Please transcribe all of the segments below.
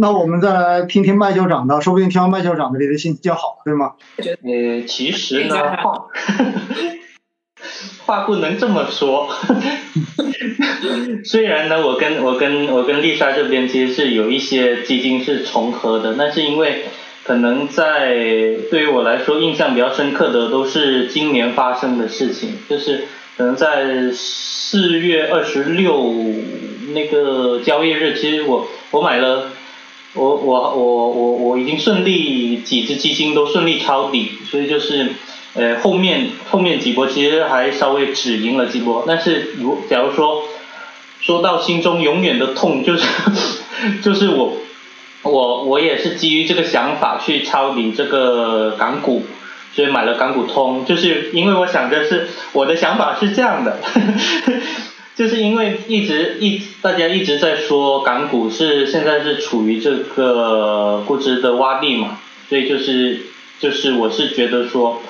那我们再来听听麦校长的，说不定听完麦校长的，你的心情就好，对吗？呃，其实呢，话 话不能这么说。虽然呢，我跟我跟我跟丽莎这边其实是有一些基金是重合的，但是因为可能在对于我来说印象比较深刻的都是今年发生的事情，就是可能在四月二十六那个交易日，其实我我买了。我我我我我已经顺利几只基金都顺利抄底，所以就是呃后面后面几波其实还稍微止盈了几波，但是如假如说说到心中永远的痛，就是就是我我我也是基于这个想法去抄底这个港股，所以买了港股通，就是因为我想着是我的想法是这样的。呵呵就是因为一直一大家一直在说港股是现在是处于这个估值的洼地嘛，所以就是就是我是觉得说，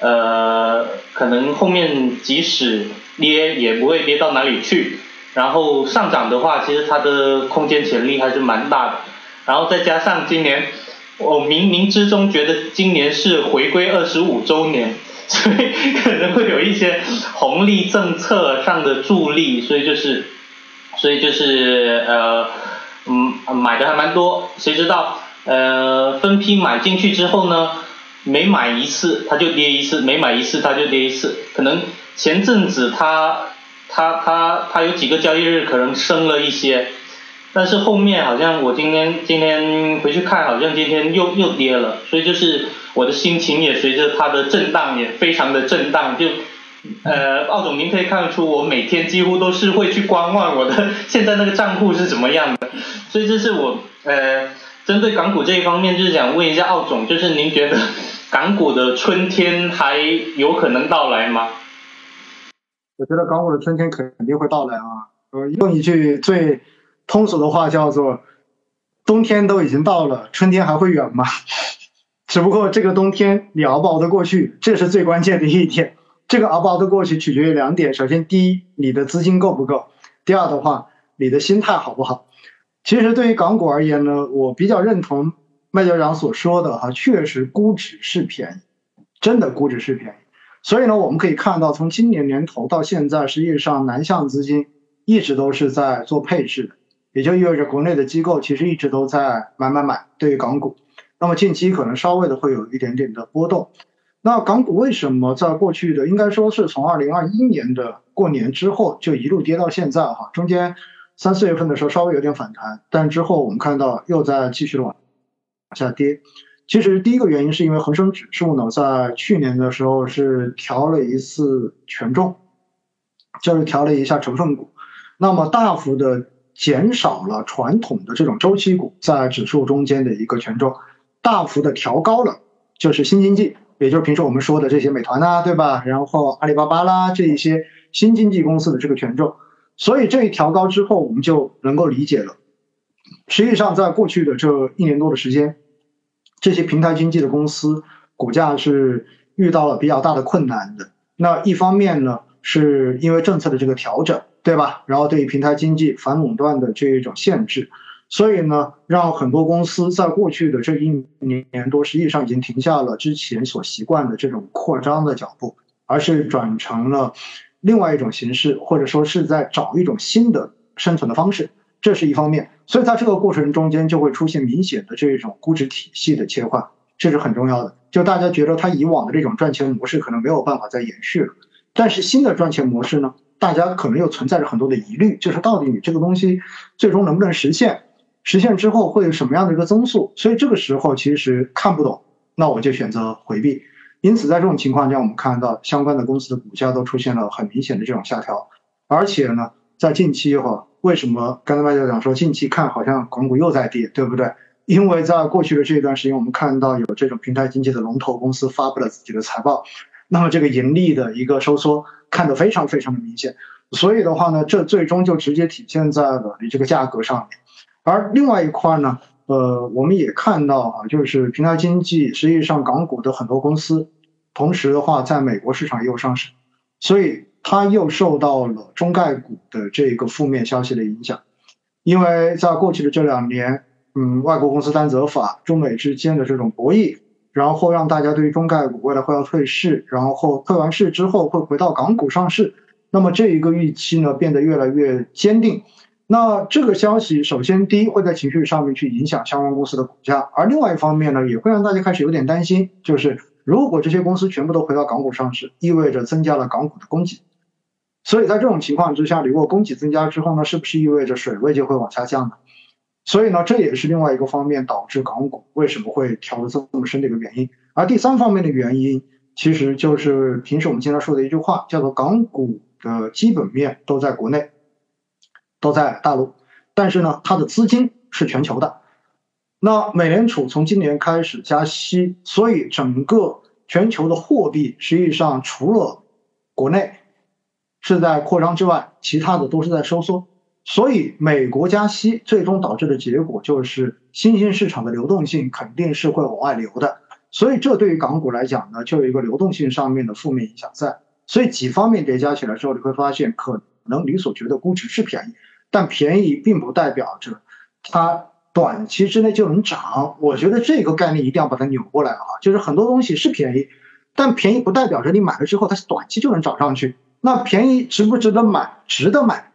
呃，可能后面即使跌也不会跌到哪里去，然后上涨的话，其实它的空间潜力还是蛮大的，然后再加上今年我冥冥之中觉得今年是回归二十五周年。所以可能会有一些红利政策上的助力，所以就是，所以就是呃，嗯，买的还蛮多。谁知道呃，分批买进去之后呢，每买一次它就跌一次，每买一次它就跌一次。可能前阵子它它它它有几个交易日可能升了一些。但是后面好像我今天今天回去看，好像今天又又跌了，所以就是我的心情也随着它的震荡也非常的震荡。就呃，奥总您可以看得出，我每天几乎都是会去观望我的现在那个账户是怎么样的。所以这是我呃针对港股这一方面，就是想问一下奥总，就是您觉得港股的春天还有可能到来吗？我觉得港股的春天肯定会到来啊！呃，用一句最。通俗的话叫做，冬天都已经到了，春天还会远吗？只不过这个冬天你熬不熬得过去，这是最关键的一点。这个熬不熬得过去取决于两点：首先，第一，你的资金够不够；第二的话，你的心态好不好。其实对于港股而言呢，我比较认同麦校长所说的哈，确实估值是便宜，真的估值是便宜。所以呢，我们可以看到，从今年年头到现在，实际上南向资金一直都是在做配置的。也就意味着国内的机构其实一直都在买买买，对于港股，那么近期可能稍微的会有一点点的波动。那港股为什么在过去的应该说是从二零二一年的过年之后就一路跌到现在哈，中间三四月份的时候稍微有点反弹，但之后我们看到又在继续的往下跌。其实第一个原因是因为恒生指数呢在去年的时候是调了一次权重，就是调了一下成分股，那么大幅的。减少了传统的这种周期股在指数中间的一个权重，大幅的调高了，就是新经济，也就是平时我们说的这些美团呐，对吧？然后阿里巴巴啦这一些新经济公司的这个权重，所以这一调高之后，我们就能够理解了。实际上，在过去的这一年多的时间，这些平台经济的公司股价是遇到了比较大的困难的。那一方面呢，是因为政策的这个调整。对吧？然后对于平台经济反垄断的这一种限制，所以呢，让很多公司在过去的这一年多，实际上已经停下了之前所习惯的这种扩张的脚步，而是转成了另外一种形式，或者说是在找一种新的生存的方式。这是一方面，所以在这个过程中间就会出现明显的这种估值体系的切换，这是很重要的。就大家觉得他以往的这种赚钱模式可能没有办法再延续了，但是新的赚钱模式呢？大家可能又存在着很多的疑虑，就是到底你这个东西最终能不能实现？实现之后会有什么样的一个增速？所以这个时候其实看不懂，那我就选择回避。因此在这种情况下，我们看到相关的公司的股价都出现了很明显的这种下调。而且呢，在近期哈，为什么刚才麦校长说近期看好像港股又在跌，对不对？因为在过去的这一段时间，我们看到有这种平台经济的龙头公司发布了自己的财报，那么这个盈利的一个收缩。看得非常非常的明显，所以的话呢，这最终就直接体现在了你这个价格上面。而另外一块呢，呃，我们也看到啊，就是平台经济，实际上港股的很多公司，同时的话，在美国市场也有上市，所以它又受到了中概股的这个负面消息的影响。因为在过去的这两年，嗯外国公司担责法中美之间的这种博弈，然后让大家对于中概股未来会要退市，然后退完市之后会回到港股上市，那么这一个预期呢变得越来越坚定。那这个消息，首先第一会在情绪上面去影响相关公司的股价，而另外一方面呢，也会让大家开始有点担心，就是如果这些公司全部都回到港股上市，意味着增加了港股的供给，所以在这种情况之下，如果供给增加之后呢，是不是意味着水位就会往下降呢？所以呢，这也是另外一个方面导致港股为什么会调的这么深的一个原因。而第三方面的原因，其实就是平时我们经常说的一句话，叫做港股的基本面都在国内。都在大陆，但是呢，它的资金是全球的。那美联储从今年开始加息，所以整个全球的货币实际上除了国内是在扩张之外，其他的都是在收缩。所以美国加息最终导致的结果就是新兴市场的流动性肯定是会往外流的。所以这对于港股来讲呢，就有一个流动性上面的负面影响在。所以几方面叠加起来之后，你会发现可能你所觉得估值是便宜。但便宜并不代表着它短期之内就能涨，我觉得这个概念一定要把它扭过来啊！就是很多东西是便宜，但便宜不代表着你买了之后它短期就能涨上去。那便宜值不值得买？值得买，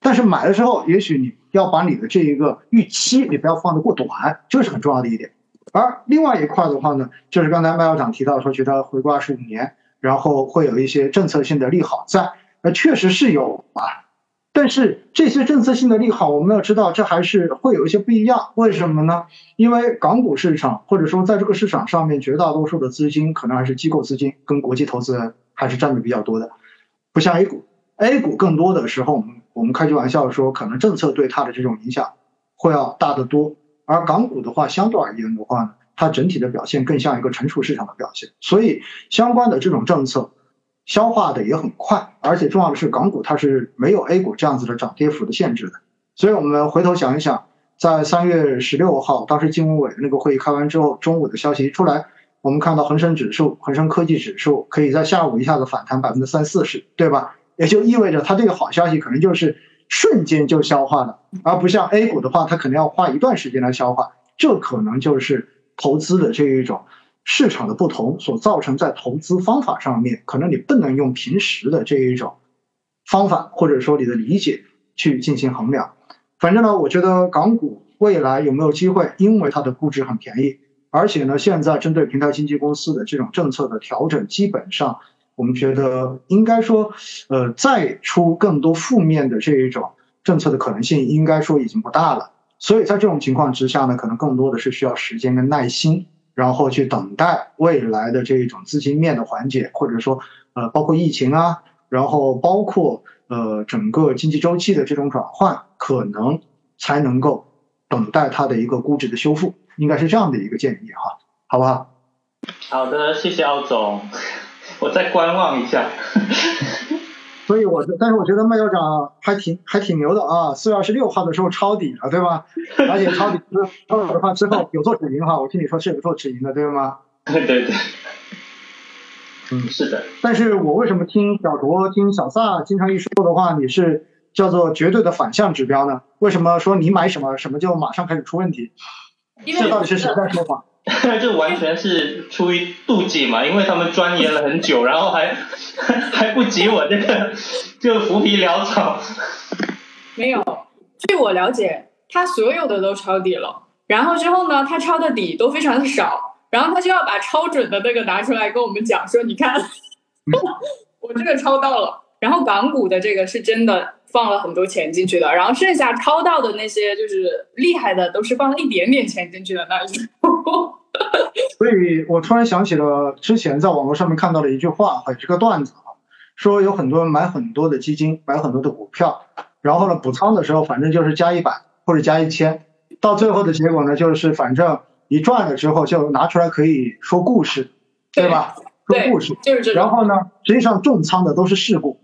但是买了之后，也许你要把你的这一个预期你不要放得过短，这是很重要的一点。而另外一块的话呢，就是刚才麦校长提到说，觉得回归二十五年，然后会有一些政策性的利好在，那确实是有啊。但是这些政策性的利好，我们要知道，这还是会有一些不一样。为什么呢？因为港股市场，或者说在这个市场上面，绝大多数的资金可能还是机构资金，跟国际投资人还是占的比较多的，不像 A 股。A 股更多的时候，我们我们开句玩笑说，可能政策对它的这种影响会要大得多。而港股的话，相对而言的话呢，它整体的表现更像一个成熟市场的表现。所以相关的这种政策。消化的也很快，而且重要的是，港股它是没有 A 股这样子的涨跌幅的限制的。所以，我们回头想一想，在三月十六号，当时金融委那个会议开完之后，中午的消息一出来，我们看到恒生指数、恒生科技指数可以在下午一下子反弹百分之三四十，对吧？也就意味着它这个好消息可能就是瞬间就消化了，而不像 A 股的话，它可能要花一段时间来消化。这可能就是投资的这一种。市场的不同所造成，在投资方法上面，可能你不能用平时的这一种方法，或者说你的理解去进行衡量。反正呢，我觉得港股未来有没有机会，因为它的估值很便宜，而且呢，现在针对平台经纪公司的这种政策的调整，基本上我们觉得应该说，呃，再出更多负面的这一种政策的可能性，应该说已经不大了。所以在这种情况之下呢，可能更多的是需要时间跟耐心。然后去等待未来的这一种资金面的缓解，或者说，呃，包括疫情啊，然后包括呃整个经济周期的这种转换，可能才能够等待它的一个估值的修复，应该是这样的一个建议哈，好不好？好的，谢谢奥总，我再观望一下。所以，我但是我觉得麦校长还挺还挺牛的啊！四月二十六号的时候抄底了，对吧？而且抄底抄底的话之后有做止盈哈，我听你说是有做止盈的，对吗？对对对，嗯，是的。但是我为什么听小卓、听小萨经常一说的话，你是叫做绝对的反向指标呢？为什么说你买什么什么就马上开始出问题？这到底是谁在说谎？这完全是出于妒忌嘛，因为他们钻研了很久，然后还 还不及我这个就浮皮潦草。没有，据我了解，他所有的都抄底了，然后之后呢，他抄的底都非常的少，然后他就要把抄准的那个拿出来跟我们讲，说你看，我这个抄到了，然后港股的这个是真的放了很多钱进去的，然后剩下抄到的那些就是厉害的，都是放了一点点钱进去的那一种。所以我突然想起了之前在网络上面看到的一句话，还是个段子啊，说有很多人买很多的基金，买很多的股票，然后呢补仓的时候，反正就是加一百或者加一千，到最后的结果呢，就是反正一赚了之后就拿出来可以说故事，对吧？说故事，就是这然后呢，实际上重仓的都是事故，